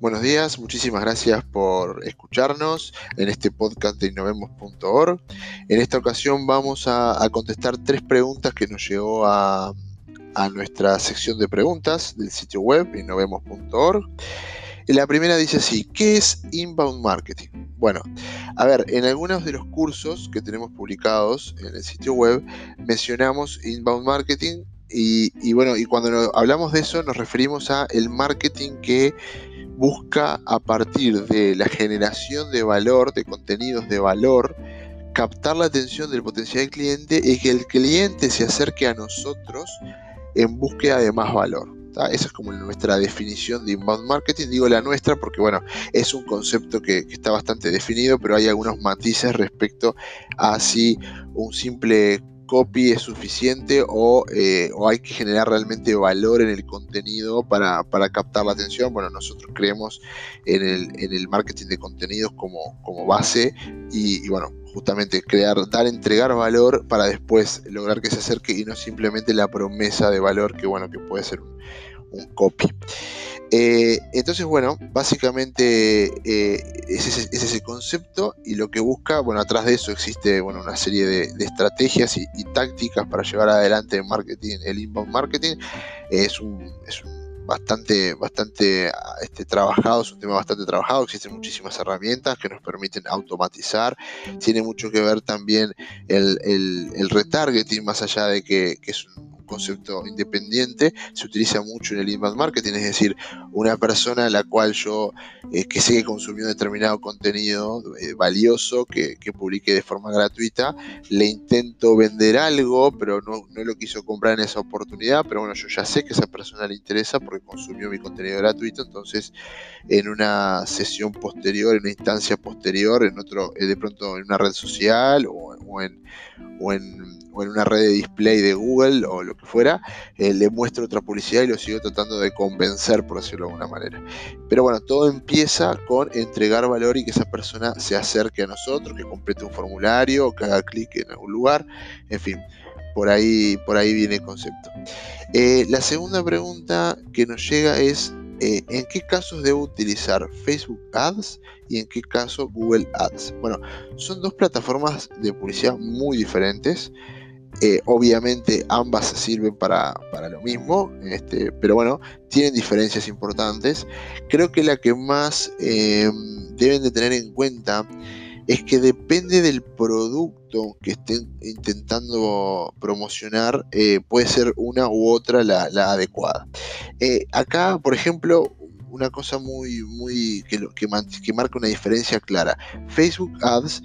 Buenos días, muchísimas gracias por escucharnos en este podcast de innovemos.org. En esta ocasión vamos a, contestar tres preguntas que nos llegó a, nuestra sección de preguntas del sitio web innovemos.org. La primera dice así, ¿qué es inbound marketing? Bueno, a ver, en algunos de los cursos que tenemos publicados en el sitio web mencionamos inbound marketing y, y, bueno, y cuando hablamos de eso nos referimos a el marketing que busca a partir de la generación de valor, de contenidos de valor, captar la atención del potencial cliente y que el cliente se acerque a nosotros en búsqueda de más valor. Esa es como nuestra definición de inbound marketing. Digo la nuestra porque, bueno, es un concepto que, está bastante definido, pero hay algunos matices respecto a si un simple copy es suficiente eh, o, hay que generar realmente valor en el contenido para, captar la atención. Bueno, nosotros creemos en el, marketing de contenidos como, base y, bueno, justamente crear, dar, entregar valor para después lograr que se acerque y no simplemente la promesa de valor que bueno, que puede ser un copy. Eh, entonces, bueno, básicamente eh, es, ese, concepto y lo que busca, bueno, atrás de eso existe bueno, una serie de, estrategias y, tácticas para llevar adelante el marketing, el inbound marketing. es un, bastante, bastante este, trabajado, es un tema bastante trabajado, existen muchísimas herramientas que nos permiten automatizar, tiene mucho que ver también el, retargeting, más allá de que, que es un concepto independiente, se utiliza mucho en el inbound marketing, es decir, una persona a la cual yo, eh, que sé que consumió determinado contenido eh, valioso, que, que, publique de forma gratuita, le intento vender algo, pero no, no lo quiso comprar en esa oportunidad, pero bueno, yo ya sé que esa persona le interesa porque consumió mi contenido gratuito, entonces en una sesión posterior, en una instancia posterior, en otro, eh, de pronto en una red social o, o en, o en o en una red de display de Google o lo que fuera, eh, le muestro otra publicidad y lo sigo tratando de convencer, por decirlo de alguna manera. Pero bueno, todo empieza con entregar valor y que esa persona se acerque a nosotros, que complete un formulario, que haga clic en algún lugar, en fin. Por ahí, por ahí viene el concepto. Eh, la segunda pregunta que nos llega es eh, ¿en qué casos debo utilizar Facebook Ads y en qué caso Google Ads? Bueno, son dos plataformas de publicidad muy diferentes. Eh, obviamente ambas sirven para, lo mismo, este, pero bueno, tienen diferencias importantes. Creo que la que más eh, deben de tener en cuenta es que depende del producto que estén intentando promocionar, eh, puede ser una u otra la, adecuada. acá, por ejemplo, una cosa muy, muy que, que, que, marca una diferencia clara. Facebook Ads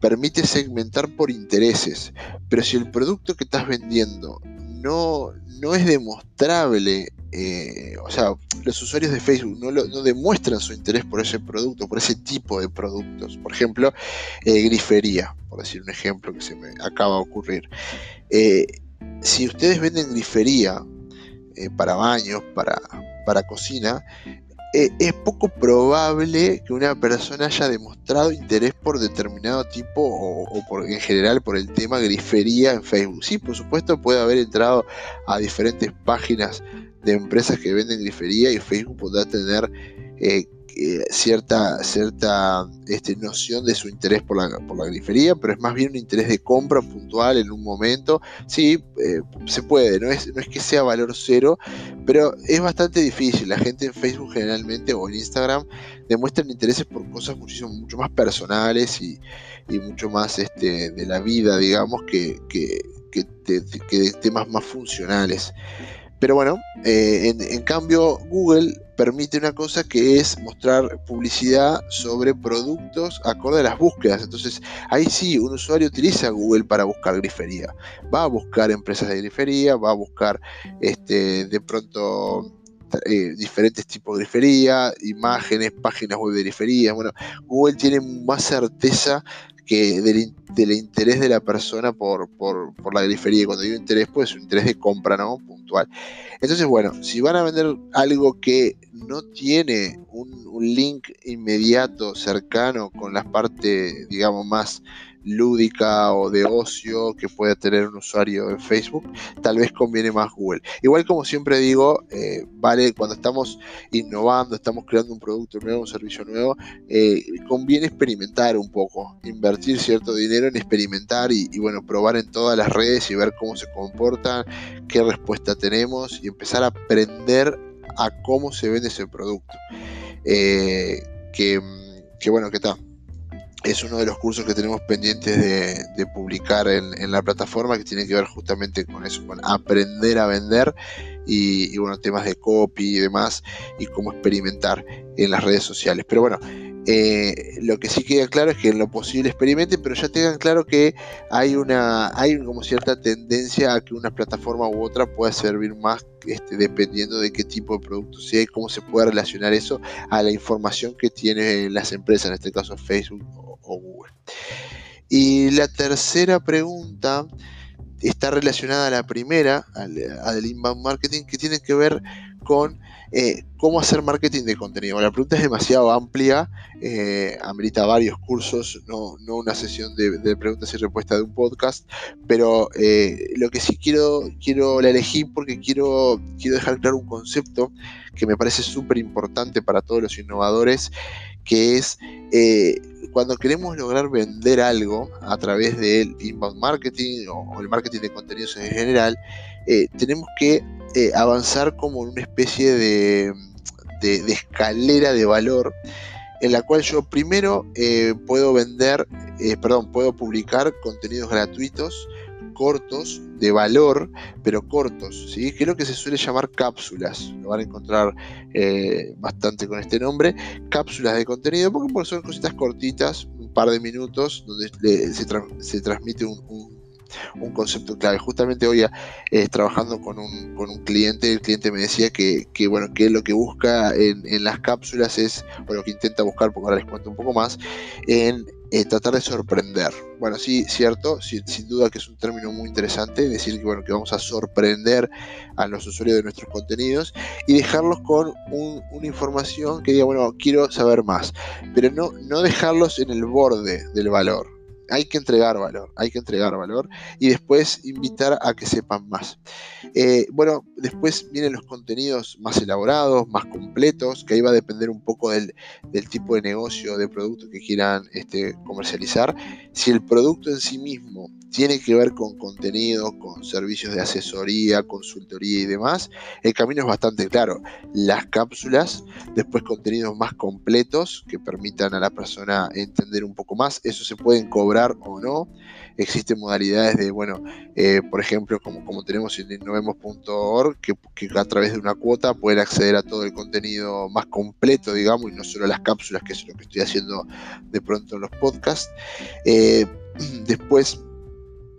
permite segmentar por intereses, pero si el producto que estás vendiendo no, no es demostrable, eh, o sea, los usuarios de Facebook no, no, demuestran su interés por ese producto, por ese tipo de productos, por ejemplo, eh, grifería, por decir un ejemplo que se me acaba de ocurrir. Eh, si ustedes venden grifería para baños, para, para cocina, eh, es poco probable que una persona haya demostrado interés por determinado tipo o, por, en general por el tema grifería en Facebook. Sí, por supuesto puede haber entrado a diferentes páginas de empresas que venden grifería y Facebook podrá tener eh, eh, cierta, cierta este, noción de su interés por la, por la grifería, pero es más bien un interés de compra puntual en un momento. Sí, eh, se puede, no es, no es que sea valor cero, pero es bastante difícil. La gente en Facebook generalmente o en Instagram demuestran intereses por cosas muchísimo, mucho más personales y, mucho más este, de la vida, digamos, que, que, que de temas más funcionales. Pero bueno, eh, en, cambio Google permite una cosa que es mostrar publicidad sobre productos acorde a las búsquedas. Entonces ahí sí, un usuario utiliza Google para buscar grifería. Va a buscar empresas de grifería, va a buscar este, de pronto eh, diferentes tipos de grifería, imágenes, páginas web de grifería. Bueno, Google tiene más certeza que del, interés de la persona por, por, la grifería. Cuando digo interés, pues un interés de compra, ¿no? Puntual. Entonces, bueno, si van a vender algo que no tiene un, link inmediato, cercano con la parte, digamos, más lúdica o de ocio que pueda tener un usuario en Facebook, tal vez conviene más Google. Igual como siempre digo, eh, vale, cuando estamos innovando, estamos creando un producto nuevo, un servicio nuevo, eh, conviene experimentar un poco, invertir cierto dinero en experimentar y, bueno, probar en todas las redes y ver cómo se comportan, qué respuesta tenemos y empezar a aprender a cómo se vende ese producto. Eh, que, bueno, que tal es uno de los cursos que tenemos pendientes de, publicar en, la plataforma que tiene que ver justamente con eso, con aprender a vender y, bueno, temas de copy y demás y cómo experimentar en las redes sociales. Pero bueno, eh, lo que sí queda claro es que en lo posible experimenten, pero ya tengan claro que hay una, hay como cierta tendencia a que una plataforma u otra pueda servir más este, dependiendo de qué tipo de producto sea y cómo se pueda relacionar eso a la información que tienen las empresas, en este caso Facebook Google. Y la tercera pregunta está relacionada a la primera, al, inbound marketing, que tiene que ver con eh, cómo hacer marketing de contenido. La pregunta es demasiado amplia, eh, amerita varios cursos, no, una sesión de, preguntas y respuestas de un podcast, pero eh, lo que sí quiero, quiero la elegí porque quiero, dejar claro un concepto que me parece súper importante para todos los innovadores, que es cuando queremos lograr vender algo a través del inbound marketing o, el marketing de contenidos en general, eh, tenemos que eh, avanzar como en una especie de, escalera de valor en la cual yo primero eh, puedo vender, perdón, puedo publicar contenidos gratuitos cortos, de valor, pero cortos, ¿sí? que es lo que se suele llamar cápsulas. Lo van a encontrar eh, bastante con este nombre. Cápsulas de contenido, porque son cositas cortitas, un par de minutos, donde se, transmite un, concepto clave. Justamente hoy eh, trabajando con un, con un, cliente, el cliente me decía que, bueno, que lo que busca en, en, las cápsulas es, o lo que intenta buscar, porque ahora les cuento un poco más, en eh, tratar de sorprender. Bueno, sí, cierto, sin duda que es un término muy interesante, decir que, bueno, que vamos a sorprender a los usuarios de nuestros contenidos y dejarlos con una información que diga, bueno, quiero saber más, pero no, no dejarlos en el borde del valor hay que entregar valor, hay que entregar valor y después invitar a que sepan más. Eh, bueno, después vienen los contenidos más elaborados, más completos, que ahí va a depender un poco del, tipo de negocio, de producto que quieran este, comercializar. Si el producto en sí mismo tiene que ver con contenido, con servicios de asesoría, consultoría y demás, el camino es bastante claro. Las cápsulas, después contenidos más completos que permitan a la persona entender un poco más, eso se pueden cobrar o no. Existen modalidades de, bueno, eh, por ejemplo, como, como tenemos en innovemos.org, que, que a través de una cuota pueden acceder a todo el contenido más completo, digamos, y no solo las cápsulas, que es lo que estoy haciendo de pronto en los podcasts. Eh, después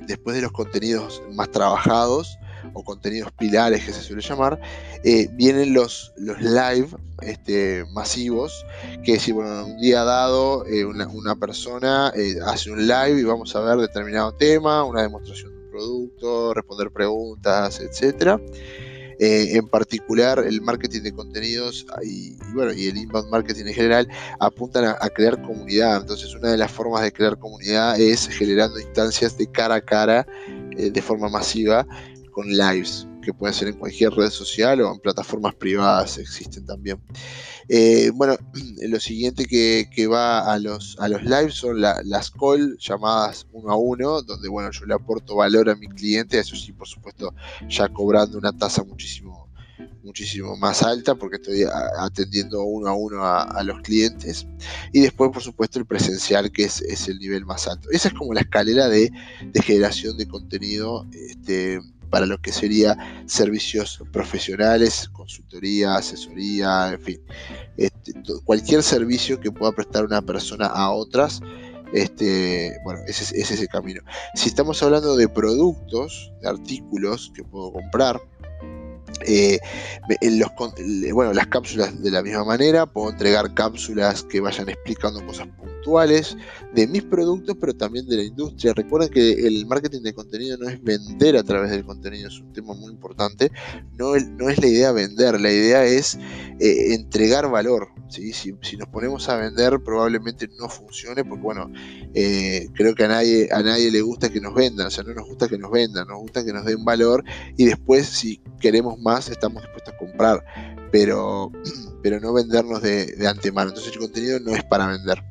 después de los contenidos más trabajados o contenidos pilares que se suele llamar, eh, vienen los, los live este, masivos, que es decir, bueno, un día dado eh, una, persona eh, hace un live y vamos a ver determinado tema, una demostración de un producto, responder preguntas, etcétera. Eh, en particular, el marketing de contenidos y, bueno, y el inbound marketing en general apuntan a, crear comunidad. Entonces, una de las formas de crear comunidad es generando instancias de cara a cara de forma masiva con lives que pueden ser en cualquier red social o en plataformas privadas existen también. Eh, bueno, lo siguiente que, va a los, a los lives son las call llamadas uno a uno, donde bueno, yo le aporto valor a mi cliente, eso sí, por supuesto, ya cobrando una tasa muchísimo muchísimo más alta porque estoy atendiendo uno a uno a, los clientes y después por supuesto el presencial que es, el nivel más alto esa es como la escalera de, de generación de contenido este, para lo que sería servicios profesionales, consultoría, asesoría, en fin, este, cualquier servicio que pueda prestar una persona a otras. Este, bueno, ese es ese camino. Si estamos hablando de productos, de artículos que puedo comprar, eh, bueno, las cápsulas de la misma manera, puedo entregar cápsulas que vayan explicando cosas puntuales de mis productos, pero también de la industria. Recuerden que el marketing de contenido no es vender a través del contenido, es un tema muy importante. No, no es la idea vender, la idea es eh, entregar valor. ¿Sí? Si, nos ponemos a vender probablemente no funcione porque bueno, eh, creo que a nadie, a nadie le gusta que nos vendan, o sea, no nos gusta que nos vendan, nos gusta que nos den valor y después si queremos más estamos dispuestos a comprar, pero, pero no vendernos de, de antemano. Entonces el contenido no es para vender.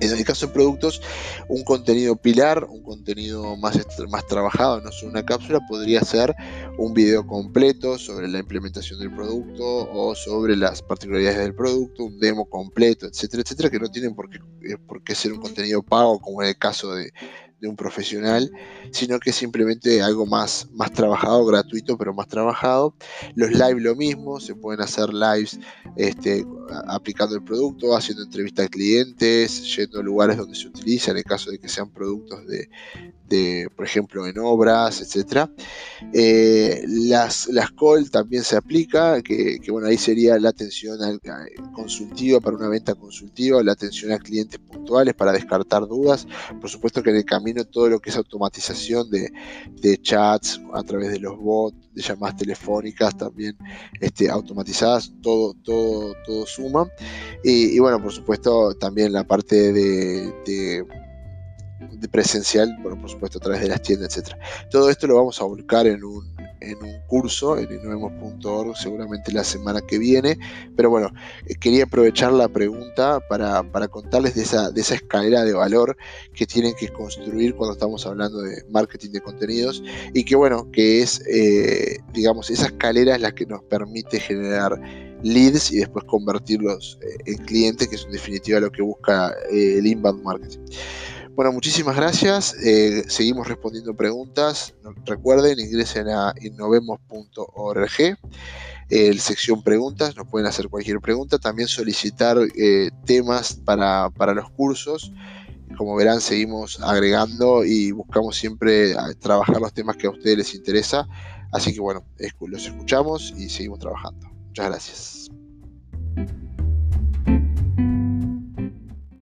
En el caso de productos, un contenido pilar, un contenido más, más trabajado, no solo una cápsula, podría ser un video completo sobre la implementación del producto o sobre las particularidades del producto, un demo completo, etcétera, etcétera, que no tienen por qué, eh, ser un contenido pago como en el caso de, de un profesional, sino que simplemente algo más, más trabajado, gratuito, pero más trabajado. Los live lo mismo, se pueden hacer lives este, aplicando el producto, haciendo entrevistas a clientes, yendo a lugares donde se utiliza, en el caso de que sean productos de, de, por ejemplo, en obras, etc. Eh, las, las call también se aplica, que, bueno, ahí sería la atención consultiva para una venta consultiva, la atención a clientes puntuales para descartar dudas. Por supuesto que en el camino todo lo que es automatización de, chats a través de los bots, de llamadas telefónicas también este, automatizadas, todo, todo, todo suma. Y, bueno, por supuesto también la parte de de presencial, bueno, por supuesto a través de las tiendas, etcétera. Todo esto lo vamos a volcar en un, en un curso en innovemos.org seguramente la semana que viene, pero bueno, eh, quería aprovechar la pregunta para, contarles de esa, de esa escalera de valor que tienen que construir cuando estamos hablando de marketing de contenidos y que bueno, que es, eh, digamos, esa escalera es la que nos permite generar leads y después convertirlos eh, en clientes, que es en definitiva lo que busca el inbound marketing. Bueno, muchísimas gracias. Eh, seguimos respondiendo preguntas. Recuerden, ingresen a innovemos.org. El sección preguntas, nos pueden hacer cualquier pregunta. También solicitar eh, temas para, para los cursos. Como verán, seguimos agregando y buscamos siempre trabajar los temas que a ustedes les interesa. Así que bueno, los escuchamos y seguimos trabajando. Muchas gracias.